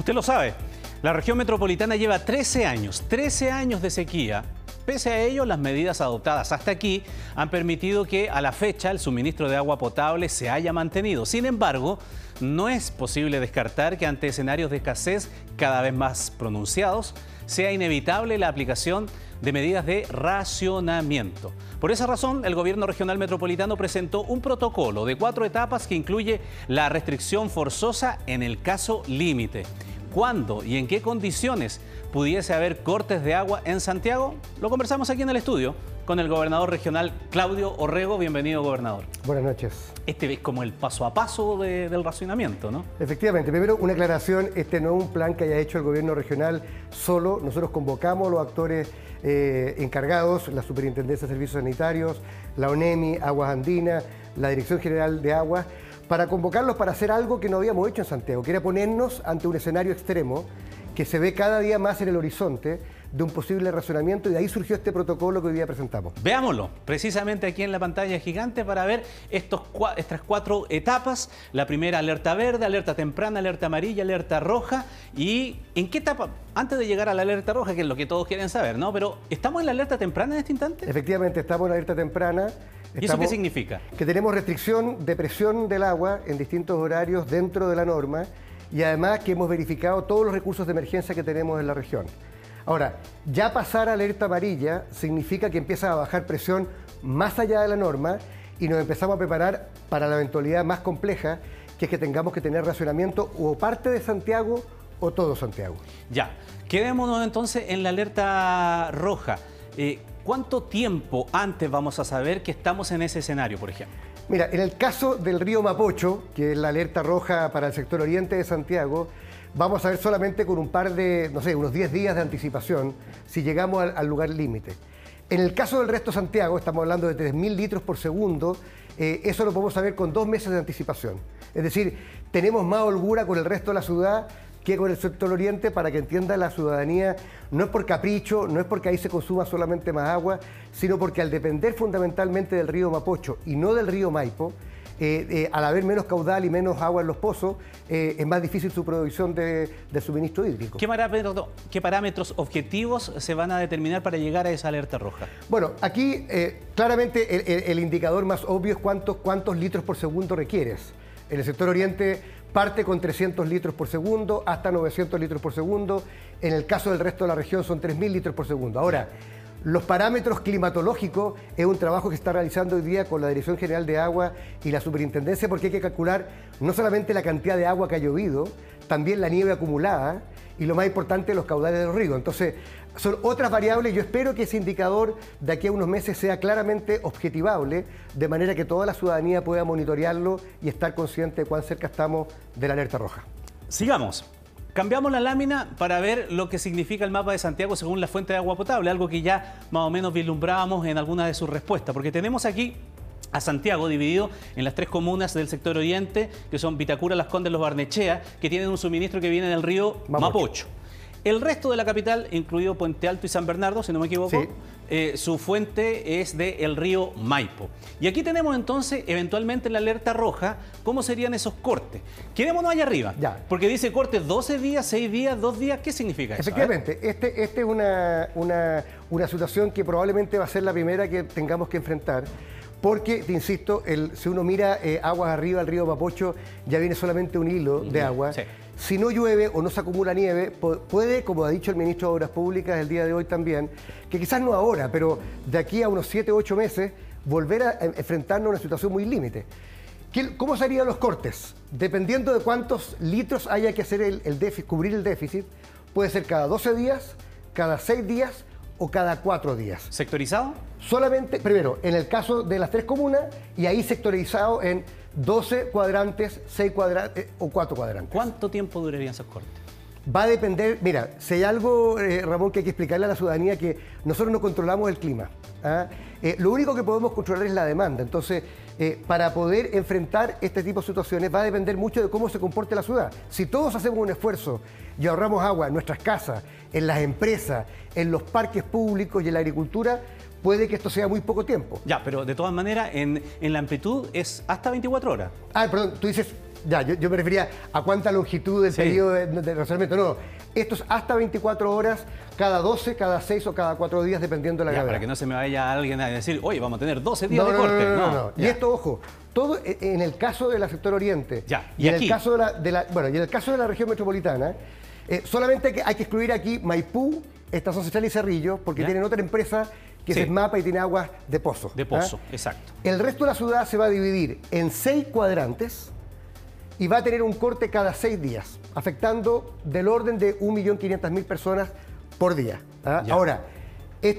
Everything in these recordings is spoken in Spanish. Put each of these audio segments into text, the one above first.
Usted lo sabe, la región metropolitana lleva 13 años, 13 años de sequía. Pese a ello, las medidas adoptadas hasta aquí han permitido que a la fecha el suministro de agua potable se haya mantenido. Sin embargo, no es posible descartar que ante escenarios de escasez cada vez más pronunciados, sea inevitable la aplicación de medidas de racionamiento. Por esa razón, el Gobierno Regional Metropolitano presentó un protocolo de cuatro etapas que incluye la restricción forzosa en el caso límite. ¿Cuándo y en qué condiciones pudiese haber cortes de agua en Santiago? Lo conversamos aquí en el estudio con el gobernador regional Claudio Orrego. Bienvenido, gobernador. Buenas noches. Este es como el paso a paso del racionamiento, ¿no? Efectivamente. Primero, una aclaración. Este no es un plan que haya hecho el gobierno regional solo. Nosotros convocamos a los actores eh, encargados, la Superintendencia de Servicios Sanitarios, la ONEMI, Aguas Andinas, la Dirección General de Aguas, para convocarlos para hacer algo que no habíamos hecho en Santiago, que era ponernos ante un escenario extremo que se ve cada día más en el horizonte de un posible razonamiento y de ahí surgió este protocolo que hoy día presentamos. Veámoslo, precisamente aquí en la pantalla gigante para ver estos, estas cuatro etapas. La primera, alerta verde, alerta temprana, alerta amarilla, alerta roja. ¿Y en qué etapa? Antes de llegar a la alerta roja, que es lo que todos quieren saber, ¿no? Pero ¿estamos en la alerta temprana en este instante? Efectivamente, estamos en la alerta temprana. ¿Y eso qué significa? Que tenemos restricción de presión del agua en distintos horarios dentro de la norma y además que hemos verificado todos los recursos de emergencia que tenemos en la región. Ahora, ya pasar a alerta amarilla significa que empieza a bajar presión más allá de la norma y nos empezamos a preparar para la eventualidad más compleja, que es que tengamos que tener racionamiento o parte de Santiago o todo Santiago. Ya, quedémonos entonces en la alerta roja. Eh, ¿Cuánto tiempo antes vamos a saber que estamos en ese escenario, por ejemplo? Mira, en el caso del río Mapocho, que es la alerta roja para el sector oriente de Santiago, vamos a ver solamente con un par de, no sé, unos 10 días de anticipación si llegamos al, lugar límite. En el caso del resto de Santiago, estamos hablando de 3.000 litros por segundo, eh, eso lo podemos saber con dos meses de anticipación. Es decir, tenemos más holgura con el resto de la ciudad que con el sector oriente para que entienda la ciudadanía, no es por capricho, no es porque ahí se consuma solamente más agua, sino porque al depender fundamentalmente del río Mapocho y no del río Maipo, eh, eh, al haber menos caudal y menos agua en los pozos, eh, es más difícil su producción de, suministro hídrico. ¿Qué parámetros, ¿Qué parámetros, objetivos se van a determinar para llegar a esa alerta roja? Bueno, aquí claramente el, indicador más obvio es cuántos, cuántos litros por segundo requieres. En el sector oriente parte con 300 litros por segundo hasta 900 litros por segundo. En el caso del resto de la región son 3.000 litros por segundo. Ahora, los parámetros climatológicos es un trabajo que está realizando hoy día con la Dirección General de Agua y la Superintendencia porque hay que calcular no solamente la cantidad de agua que ha llovido, también la nieve acumulada y lo más importante, los caudales de los ríos. Entonces, son otras variables. Yo espero que ese indicador de aquí a unos meses sea claramente objetivable, de manera que toda la ciudadanía pueda monitorearlo y estar consciente de cuán cerca estamos de la alerta roja. Sigamos. Cambiamos la lámina para ver lo que significa el mapa de Santiago según la fuente de agua potable, algo que ya más o menos vislumbrábamos en alguna de sus respuestas, porque tenemos aquí a Santiago, dividido en las tres comunas del sector oriente, que son Vitacura, Las Condes, Los Barnechea, que tienen un suministro que viene del río Mapocho. El resto de la capital, incluido Puente Alto y San Bernardo, si no me equivoco, eh, su fuente es del río Maipo. Y aquí tenemos entonces, eventualmente en la alerta roja, cómo serían esos cortes. Quedémonos allá arriba, ya. porque dice cortes 12 días, 6 días, 2 días, ¿qué significa eso? Efectivamente, este, este es una, una, situación que probablemente va a ser la primera que tengamos que enfrentar. Porque, te insisto, el, si uno mira eh, aguas arriba, el río Mapocho, ya viene solamente un hilo de agua. Si no llueve o no se acumula nieve, puede, como ha dicho el ministro de Obras Públicas el día de hoy también, que quizás no ahora, pero de aquí a unos 7 o 8 meses, volver a enfrentarnos a una situación muy límite. ¿Cómo serían los cortes? Dependiendo de cuántos litros haya que hacer el, déficit, cubrir el déficit, puede ser cada 12 días, cada 6 días o cada 4 días. ¿Sectorizado? Solamente, primero, en el caso de las tres comunas y ahí sectorizado en 12 cuadrantes, 6 cuadrantes eh, o 4 cuadrantes. ¿Cuánto tiempo durarían esos cortes? Va a depender, mira, si hay algo, eh, Ramón, que hay que explicarle a la ciudadanía, que nosotros no controlamos el clima. ¿ah? Eh, lo único que podemos controlar es la demanda. Entonces, para poder enfrentar este tipo de situaciones va a depender mucho de cómo se comporte la ciudad. Si todos hacemos un esfuerzo y ahorramos agua en nuestras casas, en las empresas, en los parques públicos y en la agricultura, puede que esto sea muy poco tiempo. Ya, pero de todas maneras, en, la amplitud es hasta 24 horas. Ah, perdón, tú dices Ya, yo, me refería a cuánta longitud del periodo de, de, razonamiento. No, esto es hasta 24 horas, cada 12, cada 6 o cada 4 días, dependiendo de la ya, gravedad. Para que no se me vaya alguien a decir, oye, vamos a tener 12 días de corte. No, no, no. Y esto, ojo, todo e, en el caso de la sector oriente ya. y, en el caso de la, bueno, y en el caso de la región metropolitana, eh, solamente hay que, hay que, excluir aquí Maipú, Estación Central y Cerrillo, porque tienen otra empresa que es mapa y tiene aguas de pozo. De pozo, ¿ah? exacto. El resto de la ciudad se va a dividir en seis cuadrantes y va a tener un corte cada seis días, afectando del orden de 1.500.000 personas por día. ¿ah? Ahora,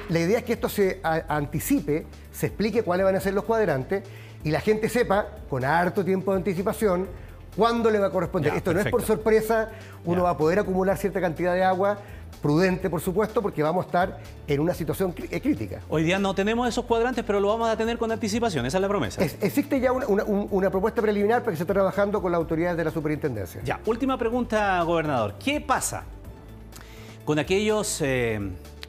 la idea es que esto se anticipe, se explique cuáles van a ser los cuadrantes y la gente sepa, con harto tiempo de anticipación, cuándo le va a corresponder. esto no es por sorpresa, uno va a poder acumular cierta cantidad de agua prudente, por supuesto, porque vamos a estar en una situación eh, crítica. Hoy día no tenemos esos cuadrantes, pero lo vamos a tener con anticipación, esa es la promesa. existe ya una, propuesta preliminar para que se esté trabajando con las autoridades de la superintendencia. Ya, última pregunta, gobernador. ¿Qué pasa con aquellos eh,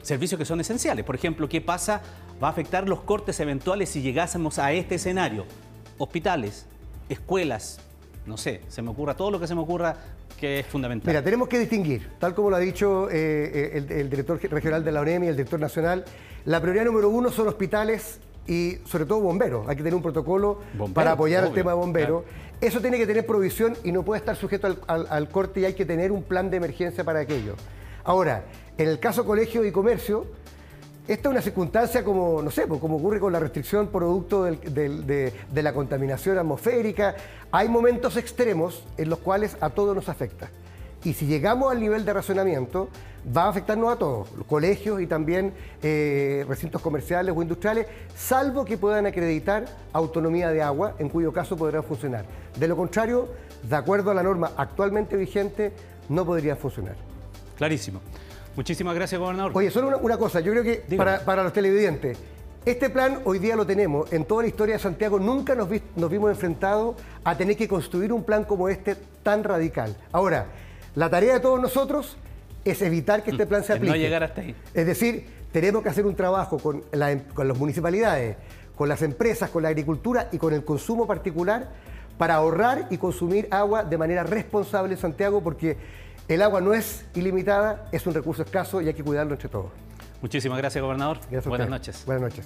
servicios que son esenciales? Por ejemplo, ¿qué pasa? ¿Va a afectar los cortes eventuales si llegásemos a este escenario? Hospitales, escuelas, no sé, se me ocurra todo lo que se me ocurra que es fundamental. Mira, tenemos que distinguir, tal como lo ha dicho eh, eh, el, director regional de la ONEM y el director nacional, la prioridad número uno son hospitales y sobre todo bomberos. Hay que tener un protocolo para apoyar el tema de bomberos. Eso tiene que tener provisión y no puede estar sujeto al, corte y hay que tener un plan de emergencia para aquello. Ahora, en el caso colegio y comercio, esta es una circunstancia como, no sé, pues, como ocurre con la restricción producto de, la contaminación atmosférica. Hay momentos extremos en los cuales a todos nos afecta. Y si llegamos al nivel de racionamiento, va a afectarnos a todos, colegios y también eh, recintos comerciales o industriales, salvo que puedan acreditar autonomía de agua, en cuyo caso podrán funcionar. De lo contrario, de acuerdo a la norma actualmente vigente, no podrían funcionar. Clarísimo. Muchísimas gracias, gobernador. Oye, solo una, cosa, yo creo que para, los televidentes, este plan hoy día lo tenemos. En toda la historia de Santiago nunca nos, vimos enfrentados a tener que construir un plan como este tan radical. Ahora, la tarea de todos nosotros es evitar que este plan se aplique. no llegar hasta ahí. Es decir, tenemos que hacer un trabajo con, con las municipalidades, con las empresas, con la agricultura y con el consumo particular para ahorrar y consumir agua de manera responsable en Santiago, porque el agua no es ilimitada, es un recurso escaso y hay que cuidarlo entre todos. Muchísimas gracias, gobernador. Buenas noches. Buenas noches.